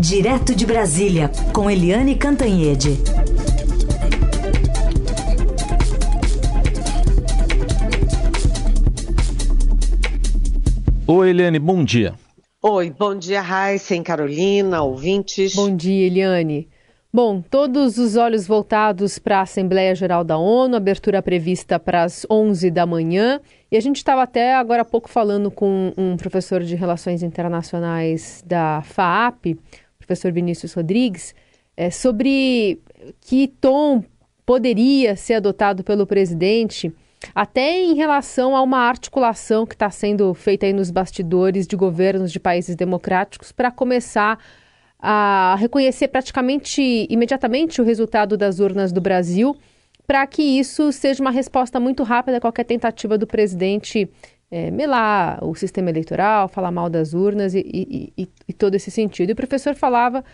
Direto de Brasília, com Eliane Cantanhede. Oi, Eliane, bom dia. Oi, bom dia, Raíssen, Carolina, ouvintes. Bom dia, Eliane. Bom, todos os olhos voltados para a Assembleia Geral da ONU, abertura prevista para as 11 da manhã. E a gente estava até agora há pouco falando com um professor de Relações Internacionais da FAAP, professor Vinícius Rodrigues, é, sobre que tom poderia ser adotado pelo presidente, até em relação a uma articulação que está sendo feita aí nos bastidores de governos de países democráticos para começar a reconhecer praticamente imediatamente o resultado das urnas do Brasil, para que isso seja uma resposta muito rápida a qualquer tentativa do presidente é, melar o sistema eleitoral, falar mal das urnas e, e, e, e, todo esse sentido. E o professor falava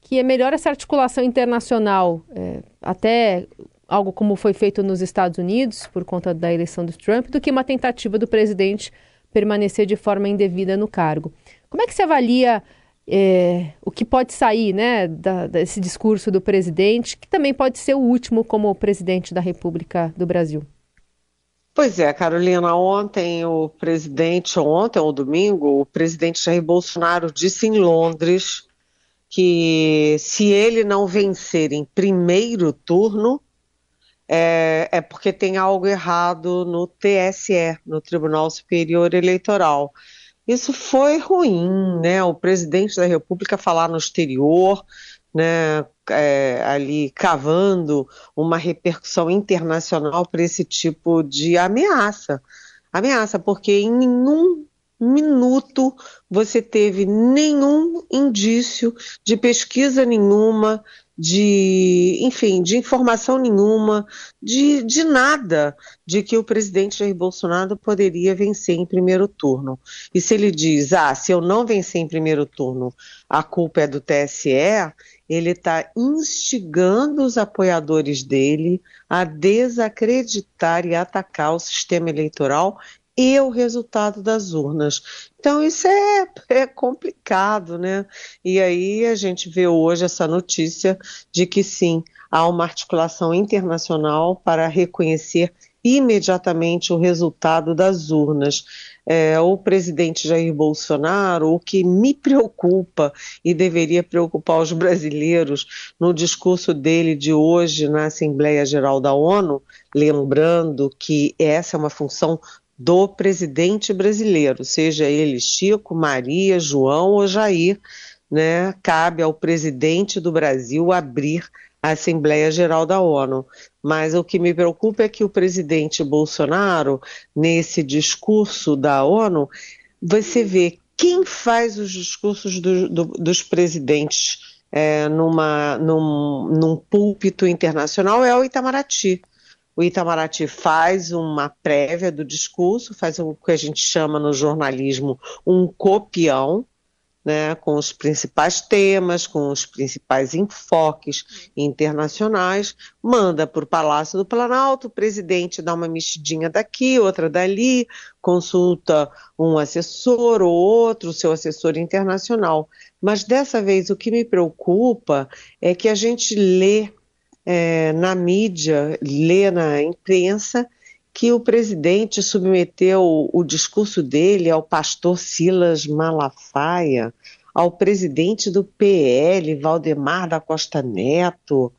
que é melhor essa articulação internacional, é, até algo como foi feito nos Estados Unidos, por conta da eleição do Trump, do que uma tentativa do presidente permanecer de forma indevida no cargo. Como é que você avalia é, o que pode sair né, da, desse discurso do presidente, que também pode ser o último como presidente da República do Brasil. Pois é, Carolina, ontem o presidente, ontem ou domingo, o presidente Jair Bolsonaro disse em Londres que se ele não vencer em primeiro turno, é, é porque tem algo errado no TSE, no Tribunal Superior Eleitoral. Isso foi ruim, né? O presidente da República falar no exterior, né? É, ali cavando uma repercussão internacional para esse tipo de ameaça. Ameaça, porque em nenhum minuto você teve nenhum indício de pesquisa nenhuma, de, enfim, de informação nenhuma, de, de nada, de que o presidente Jair Bolsonaro poderia vencer em primeiro turno. E se ele diz, ah, se eu não vencer em primeiro turno, a culpa é do TSE, ele está instigando os apoiadores dele a desacreditar e atacar o sistema eleitoral e o resultado das urnas. Então isso é, é, complicado, né? E aí a gente vê hoje essa notícia de que sim, há uma articulação internacional para reconhecer imediatamente o resultado das urnas. É, o presidente Jair Bolsonaro, o que me preocupa e deveria preocupar os brasileiros no discurso dele de hoje na Assembleia Geral da ONU, lembrando que essa é uma função do presidente brasileiro, seja ele Chico, Maria, João ou Jair, né, cabe ao presidente do Brasil abrir a Assembleia Geral da ONU. Mas o que me preocupa é que o presidente Bolsonaro, nesse discurso da ONU, você vê quem faz os discursos do, do, dos presidentes é, numa, num, num púlpito internacional é o Itamaraty. O Itamaraty faz uma prévia do discurso, faz o que a gente chama no jornalismo um copião, né, com os principais temas, com os principais enfoques internacionais, manda para o Palácio do Planalto, o presidente dá uma mexidinha daqui, outra dali, consulta um assessor ou outro, seu assessor internacional. Mas dessa vez o que me preocupa é que a gente lê é, na mídia, lê na imprensa, que o presidente submeteu o discurso dele ao pastor Silas Malafaia, ao presidente do PL, Valdemar da Costa Neto,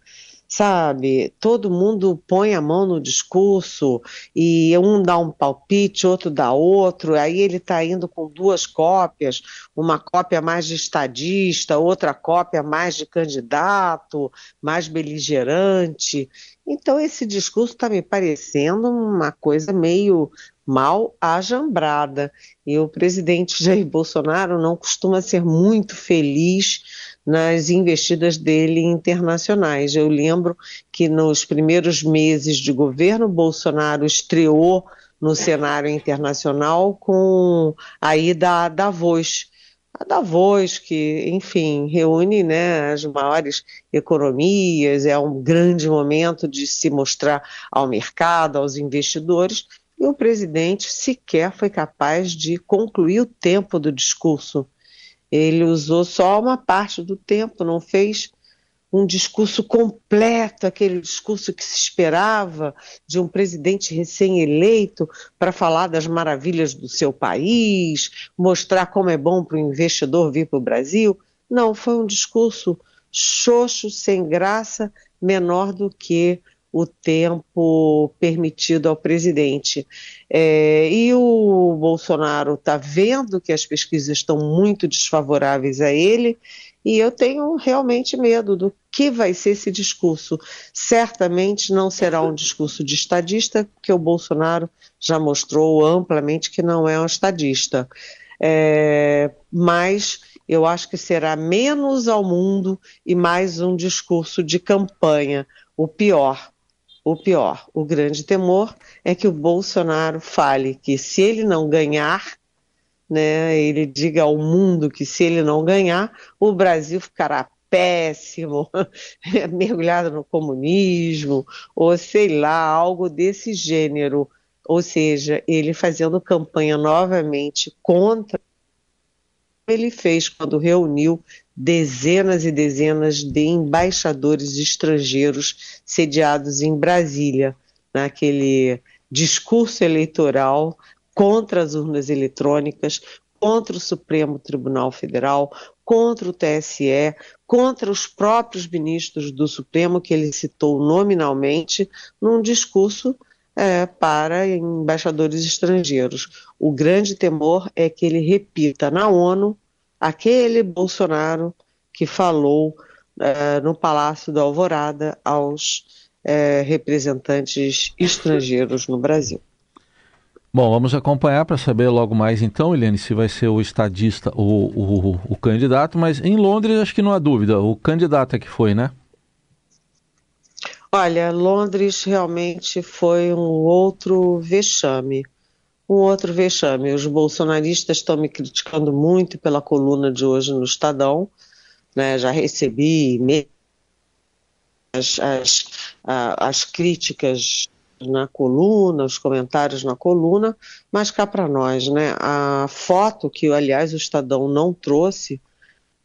sabe? Todo mundo põe a mão no discurso e um dá um palpite, outro dá outro, aí ele está indo com duas cópias, uma cópia mais de estadista, outra cópia mais de candidato, mais beligerante. Então esse discurso está me parecendo uma coisa meio mal ajambrada. E o presidente Jair Bolsonaro não costuma ser muito feliz nas investidas dele internacionais. Eu lembro que nos primeiros meses de governo, Bolsonaro estreou no cenário internacional com a ida a Davos. A Davos, que, enfim, reúne né, as maiores economias, é um grande momento de se mostrar ao mercado, aos investidores, e o presidente sequer foi capaz de concluir o tempo do discurso Ele usou só uma parte do tempo, não fez um discurso completo, aquele discurso que se esperava de um presidente recém-eleito para falar das maravilhas do seu país, mostrar como é bom para o investidor vir para o Brasil. Não, foi um discurso xoxo, sem graça, menor do que o tempo permitido ao presidente. É, e o Bolsonaro está vendo que as pesquisas estão muito desfavoráveis a ele, e eu tenho realmente medo do que vai ser esse discurso. Certamente não será um discurso de estadista, porque o Bolsonaro já mostrou amplamente que não é um estadista. É, mas eu acho que será menos ao mundo e mais um discurso de campanha, o pior o pior. O grande temor é que o Bolsonaro fale que se ele não ganhar, né, ele diga ao mundo que se ele não ganhar, o Brasil ficará péssimo, mergulhado no comunismo, ou sei lá, algo desse gênero. Ou seja, ele fazendo campanha novamente contra ele fez quando reuniu dezenas e dezenas de embaixadores estrangeiros sediados em Brasília, naquele discurso eleitoral contra as urnas eletrônicas, contra o Supremo Tribunal Federal, contra o TSE, contra os próprios ministros do Supremo, que ele citou nominalmente, num discurso é, para embaixadores estrangeiros. O grande temor é que ele repita na ONU aquele Bolsonaro que falou uh, no Palácio da Alvorada aos uh, representantes estrangeiros no Brasil. Bom, vamos acompanhar para saber logo mais então, Eliane, se vai ser o estadista ou o, o, candidato, mas em Londres acho que não há dúvida, o candidato é que foi, né? Olha, Londres realmente foi um outro vexame um outro vexame. Os bolsonaristas estão me criticando muito pela coluna de hoje no Estadão. Né? Já recebi as, as, as críticas na coluna, os comentários na coluna, mas cá para nós, né? A foto que, aliás, o Estadão não trouxe,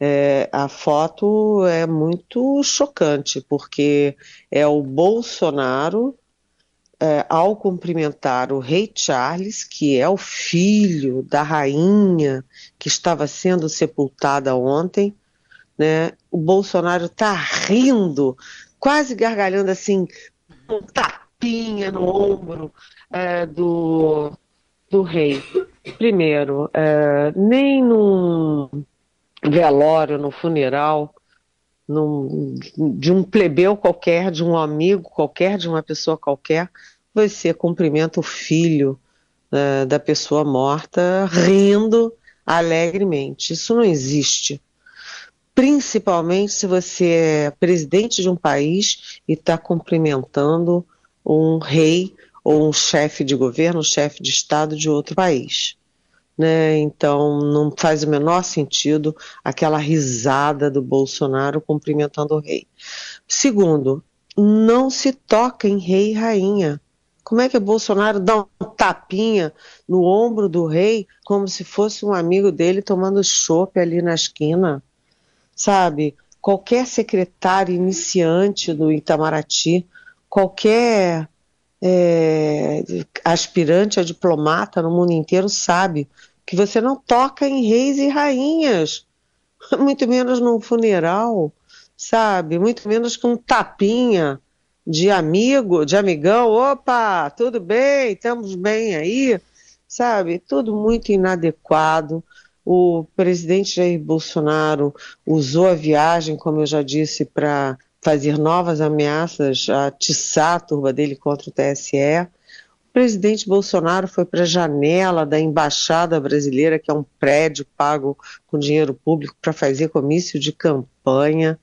é, a foto é muito chocante, porque é o Bolsonaro é, ao cumprimentar o rei Charles, que é o filho da rainha que estava sendo sepultada ontem, né, o Bolsonaro está rindo, quase gargalhando assim, um tapinha no ombro é, do, do rei. Primeiro, é, nem num velório, no funeral, num, de um plebeu qualquer, de um amigo qualquer, de uma pessoa qualquer, você cumprimenta o filho uh, da pessoa morta rindo alegremente. Isso não existe. Principalmente se você é presidente de um país e está cumprimentando um rei ou um chefe de governo, um chefe de Estado de outro país. Né? Então não faz o menor sentido aquela risada do Bolsonaro cumprimentando o rei. Segundo, não se toca em rei e rainha. Como é que o Bolsonaro dá um tapinha no ombro do rei como se fosse um amigo dele tomando chopp ali na esquina? Sabe? Qualquer secretário iniciante do Itamaraty, qualquer é, aspirante a diplomata no mundo inteiro sabe que você não toca em reis e rainhas, muito menos num funeral, sabe? Muito menos com um tapinha de amigo, de amigão, opa, tudo bem, estamos bem aí, sabe? Tudo muito inadequado. O presidente Jair Bolsonaro usou a viagem, como eu já disse, para fazer novas ameaças, atiçar a turba dele contra o TSE. Presidente Bolsonaro foi para a janela da embaixada brasileira, que é um prédio pago com dinheiro público para fazer comício de campanha.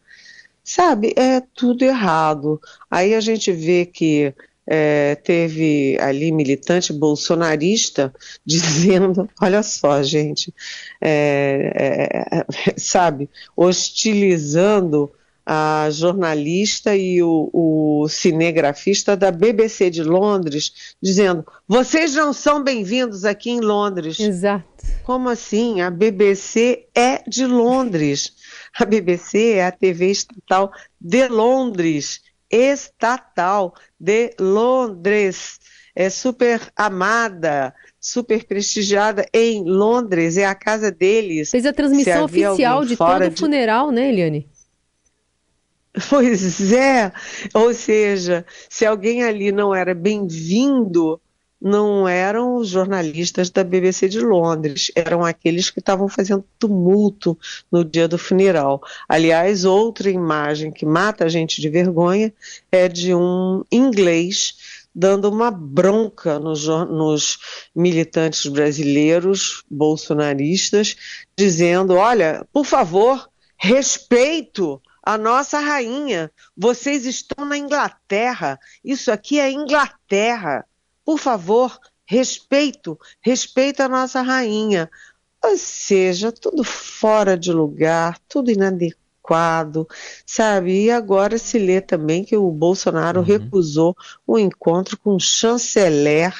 Sabe, é tudo errado. Aí a gente vê que é, teve ali militante bolsonarista dizendo, olha só, gente, é, é, sabe, hostilizando a jornalista e o, o, cinegrafista da BBC de Londres, dizendo: vocês não são bem-vindos aqui em Londres. Exato. Como assim? A BBC é de Londres. A BBC é a TV estatal de Londres. Estatal de Londres. É super amada, super prestigiada em Londres. É a casa deles. Fez a transmissão oficial de todo o funeral, né, Eliane? Pois é, ou seja, se alguém ali não era bem-vindo, não eram os jornalistas da BBC de Londres, eram aqueles que estavam fazendo tumulto no dia do funeral. Aliás, outra imagem que mata a gente de vergonha é de um inglês dando uma bronca nos, nos militantes brasileiros bolsonaristas, dizendo: olha, por favor, respeito a nossa rainha. Vocês estão na Inglaterra. Isso aqui é Inglaterra. Por favor, respeito, respeito a nossa rainha. Ou seja, tudo fora de lugar, tudo inadequado, sabe? E agora se lê também que o Bolsonaro uhum. recusou o encontro com o chanceler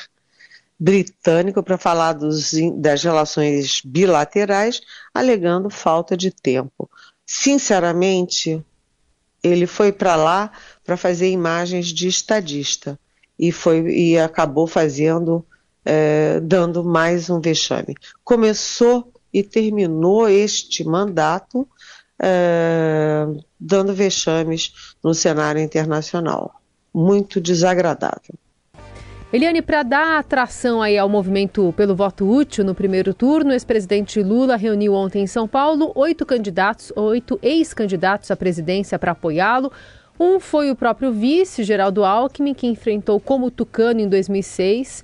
britânico para falar dos, das relações bilaterais, alegando falta de tempo sinceramente, ele foi para lá para fazer imagens de estadista e foi e acabou fazendo, é, dando mais um vexame. Começou e terminou este mandato é, dando vexames no cenário internacional. Muito desagradável. Eliane, para dar atração aí ao movimento pelo voto útil no primeiro turno, o ex-presidente Lula reuniu ontem em São Paulo oito candidatos, oito ex-candidatos à presidência para apoiá-lo. Um foi o próprio vice, Geraldo Alckmin, que enfrentou como tucano em 2006.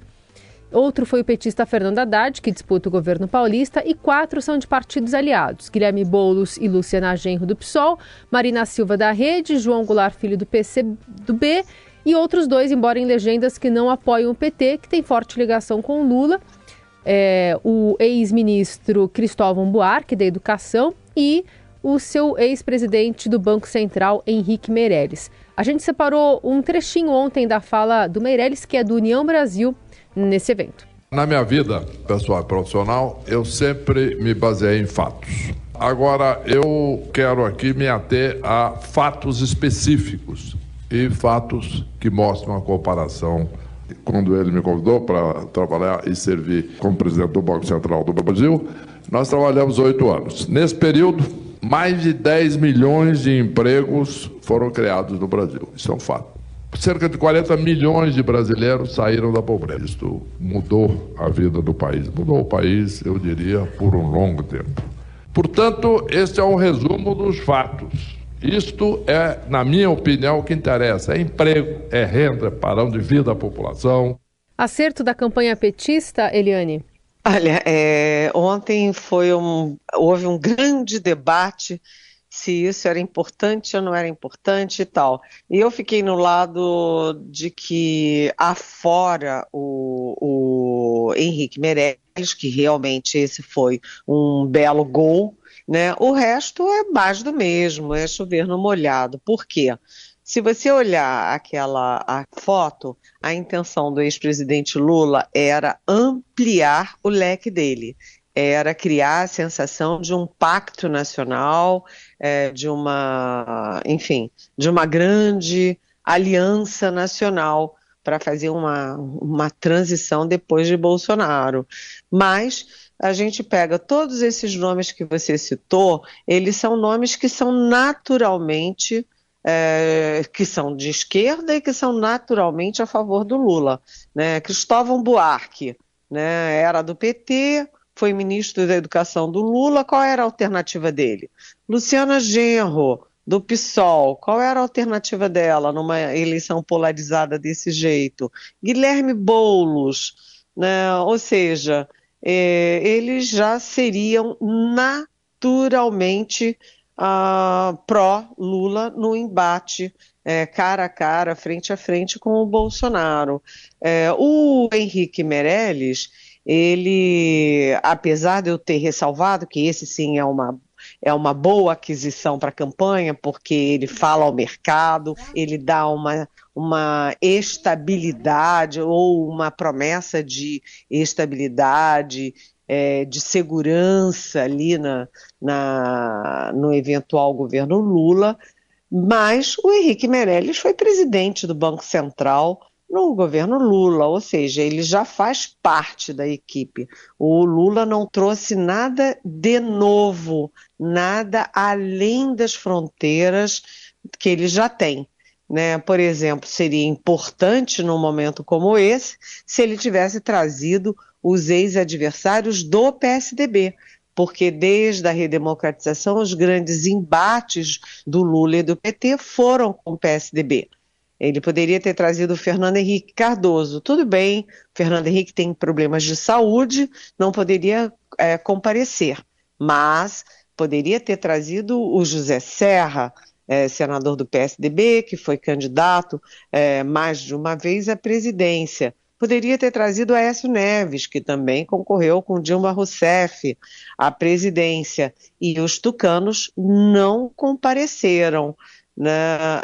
Outro foi o petista Fernando Haddad, que disputa o governo paulista, e quatro são de partidos aliados: Guilherme Boulos e Luciana Genro do PSOL, Marina Silva da Rede, João Goulart Filho do PCdoB e outros dois, embora em legendas que não apoiam o PT, que tem forte ligação com o Lula, é, o ex-ministro Cristóvão Buarque, da Educação, e o seu ex-presidente do Banco Central, Henrique Meirelles. A gente separou um trechinho ontem da fala do Meirelles, que é do União Brasil, nesse evento. Na minha vida pessoal e profissional, eu sempre me baseei em fatos. Agora, eu quero aqui me ater a fatos específicos e fatos que mostram a comparação. Quando ele me convidou para trabalhar e servir como presidente do Banco Central do Brasil, nós trabalhamos oito anos. Nesse período, mais de 10 milhões de empregos foram criados no Brasil. Isso é um fato. Cerca de 40 milhões de brasileiros saíram da pobreza. Isso mudou a vida do país. Mudou o país, eu diria, por um longo tempo. Portanto, este é um resumo dos fatos. Isto é, na minha opinião, o que interessa: é emprego, é renda, é parão de vida da população. Acerto da campanha petista, Eliane? Olha, é, ontem foi um, houve um grande debate se isso era importante ou não era importante e tal. E eu fiquei no lado de que afora o, o Henrique Meirelles, que realmente esse foi um belo gol, né? O resto é mais do mesmo, é chover no molhado. Por quê? Se você olhar aquela a foto, a intenção do ex-presidente Lula era ampliar o leque dele, era criar a sensação de um pacto nacional, é, de uma, enfim, de uma grande aliança nacional para fazer uma, uma transição depois de Bolsonaro. Mas a gente pega todos esses nomes que você citou, eles são nomes que são naturalmente é, que são de esquerda e que são naturalmente a favor do Lula. Né? Cristóvão Buarque né, era do PT, foi ministro da Educação do Lula, qual era a alternativa dele? Luciana Genro, do PSOL, qual era a alternativa dela numa eleição polarizada desse jeito? Guilherme Boulos, né? ou seja, é, eles já seriam naturalmente uh, pró-Lula no embate é, cara a cara, frente a frente com o Bolsonaro. É, o Henrique Meirelles, ele, apesar de eu ter ressalvado que esse sim é uma é uma boa aquisição para a campanha, porque ele fala ao mercado, ele dá uma, uma estabilidade ou uma promessa de estabilidade, é, de segurança ali na, na, no eventual governo Lula, mas o Henrique Meirelles foi presidente do Banco Central no governo Lula, ou seja, ele já faz parte da equipe. O Lula não trouxe nada de novo, nada além das fronteiras que ele já tem. Né? Por exemplo, seria importante num momento como esse se ele tivesse trazido os ex-adversários do PSDB, porque desde a redemocratização os grandes embates do Lula e do PT foram com o PSDB. Ele poderia ter trazido o Fernando Henrique Cardoso. Tudo bem, Fernando Henrique tem problemas de saúde, não poderia é, comparecer, mas poderia ter trazido o José Serra, é, senador do PSDB, que foi candidato é, mais de uma vez à presidência. Poderia ter trazido Aécio Neves, que também concorreu com Dilma Rousseff à presidência. E os tucanos não compareceram né,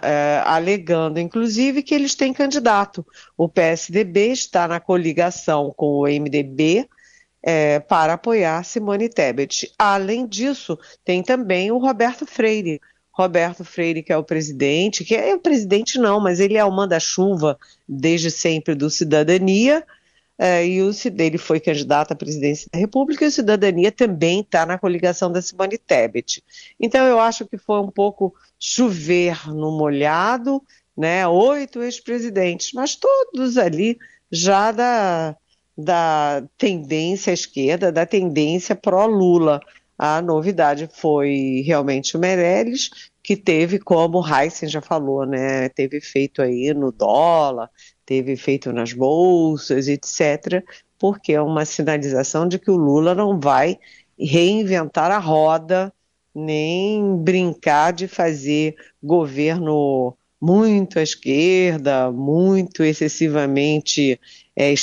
é, alegando, inclusive, que eles têm candidato. O PSDB está na coligação com o MDB é, para apoiar Simone Tebet. Além disso, tem também o Roberto Freire. Roberto Freire, que é o presidente, que é o presidente não, mas ele é o manda-chuva desde sempre do Cidadania, é, e o, ele foi candidato à presidência da República e o Cidadania também está na coligação da Simone Tebet. Então eu acho que foi um pouco chover no molhado, né? Oito ex-presidentes, mas todos ali já da, da tendência à esquerda, da tendência pró-Lula. A novidade foi realmente o Meirelles, que teve, como o Heisen já falou, né? Teve efeito aí no dólar, teve efeito nas bolsas, etc., porque é uma sinalização de que o Lula não vai reinventar a roda nem brincar de fazer governo muito à esquerda, muito excessivamente é,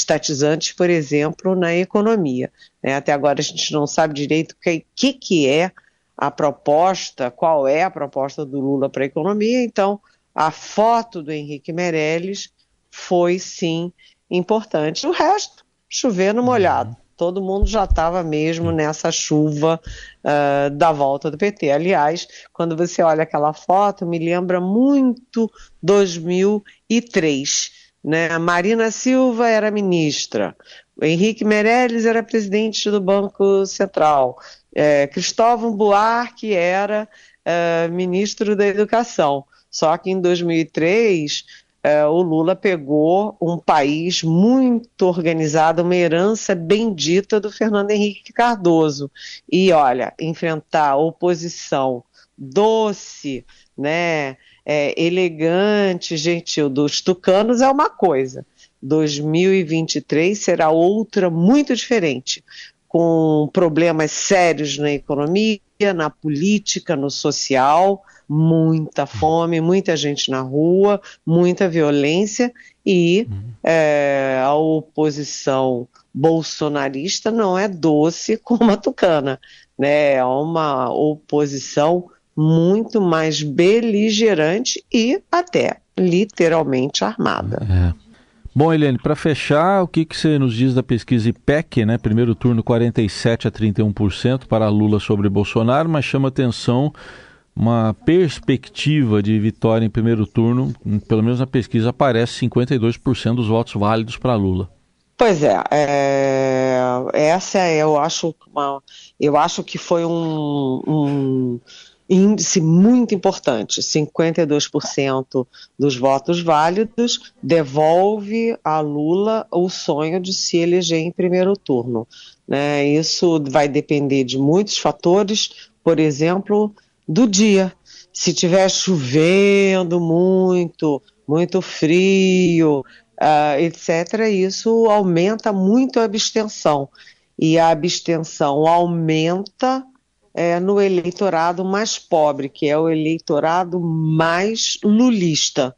por exemplo, na economia. Né? Até agora a gente não sabe direito o que, que, que é a proposta, qual é a proposta do Lula para a economia, então a foto do Henrique Meirelles foi sim importante. O resto, chover no molhado todo mundo já estava mesmo nessa chuva uh, da volta do PT. Aliás, quando você olha aquela foto, me lembra muito 2003. Né? A Marina Silva era ministra, o Henrique Meirelles era presidente do Banco Central, é, Cristóvão Buarque era uh, ministro da Educação. Só que em 2003 é, o Lula pegou um país muito organizado, uma herança bendita do Fernando Henrique Cardoso. E olha, enfrentar oposição doce, né, é, elegante, gentil dos tucanos é uma coisa. 2023 será outra muito diferente, com problemas sérios na economia, na política, no social muita fome, muita gente na rua, muita violência e uhum. é, a oposição bolsonarista não é doce como a tucana, né? É uma oposição muito mais beligerante e até literalmente armada. É. Bom, Helene, para fechar, o que, que você nos diz da pesquisa IPEC, né? Primeiro turno 47 a 31% para Lula sobre Bolsonaro, mas chama atenção uma perspectiva de vitória em primeiro turno, pelo menos na pesquisa aparece 52% dos votos válidos para Lula. Pois é, é, essa eu acho uma, eu acho que foi um, um índice muito importante. 52% dos votos válidos devolve a Lula o sonho de se eleger em primeiro turno. Né? Isso vai depender de muitos fatores, por exemplo, do dia. Se tiver chovendo muito, muito frio, uh, etc., isso aumenta muito a abstenção. E a abstenção aumenta é, no eleitorado mais pobre, que é o eleitorado mais lulista.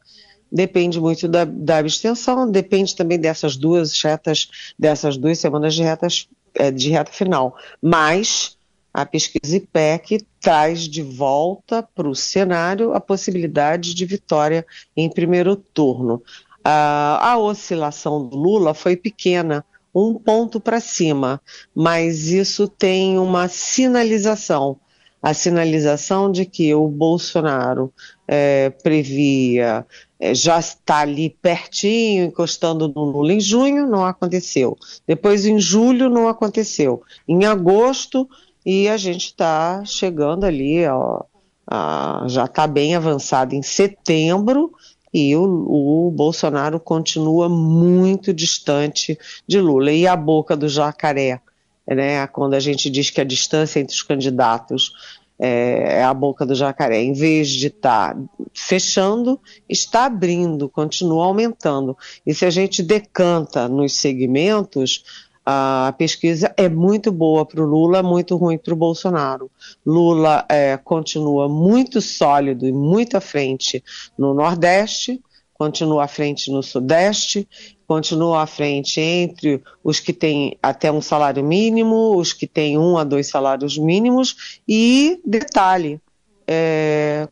Depende muito da, da abstenção, depende também dessas duas retas, dessas duas semanas de retas é, de reta final. Mas a pesquisa IPEC traz de volta para o cenário a possibilidade de vitória em primeiro turno. a oscilação do Lula foi pequena, um ponto para cima, mas isso tem uma sinalização a sinalização de que o Bolsonaro é, previa é, já está ali pertinho, encostando no Lula em junho, não aconteceu. Depois em julho não aconteceu. Em agosto e a gente está chegando ali, ó, a, já está bem avançado em setembro e o, o, Bolsonaro continua muito distante de Lula. E a boca do jacaré, né, quando a gente diz que a distância entre os candidatos é, é a boca do jacaré, em vez de estar tá fechando, está abrindo, continua aumentando. E se a gente decanta nos segmentos, a pesquisa é muito boa para o Lula, muito ruim para o Bolsonaro. Lula é, continua muito sólido e muito à frente no Nordeste, continua à frente no Sudeste, continua à frente entre os que têm até um salário mínimo, os que têm um a dois salários mínimos e, detalhe, é,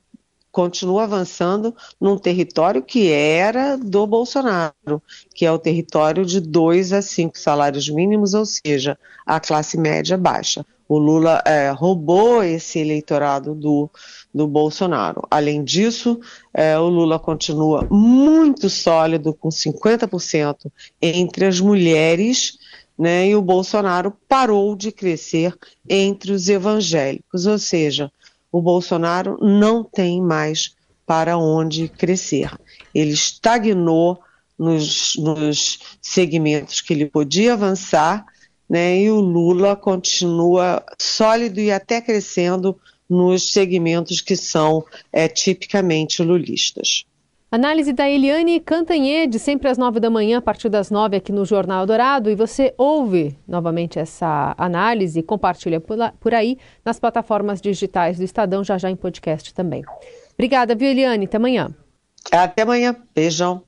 continua avançando num território que era do Bolsonaro, que é o território de dois a cinco salários mínimos, ou seja, a classe média baixa. O Lula é, roubou esse eleitorado do, do Bolsonaro. Além disso, é, o Lula continua muito sólido, com 50% entre as mulheres, né, e o Bolsonaro parou de crescer entre os evangélicos, ou seja, o Bolsonaro não tem mais para onde crescer. Ele estagnou nos, nos segmentos que ele podia avançar, né, e o Lula continua sólido e até crescendo nos segmentos que são é, tipicamente lulistas. Análise da Eliane Cantanhede, sempre às nove da manhã, a partir das nove aqui no Jornal Dourado. E você ouve novamente essa análise, compartilha por aí nas plataformas digitais do Estadão, já já em podcast também. Obrigada, viu, Eliane? Até amanhã. Até amanhã. Beijão.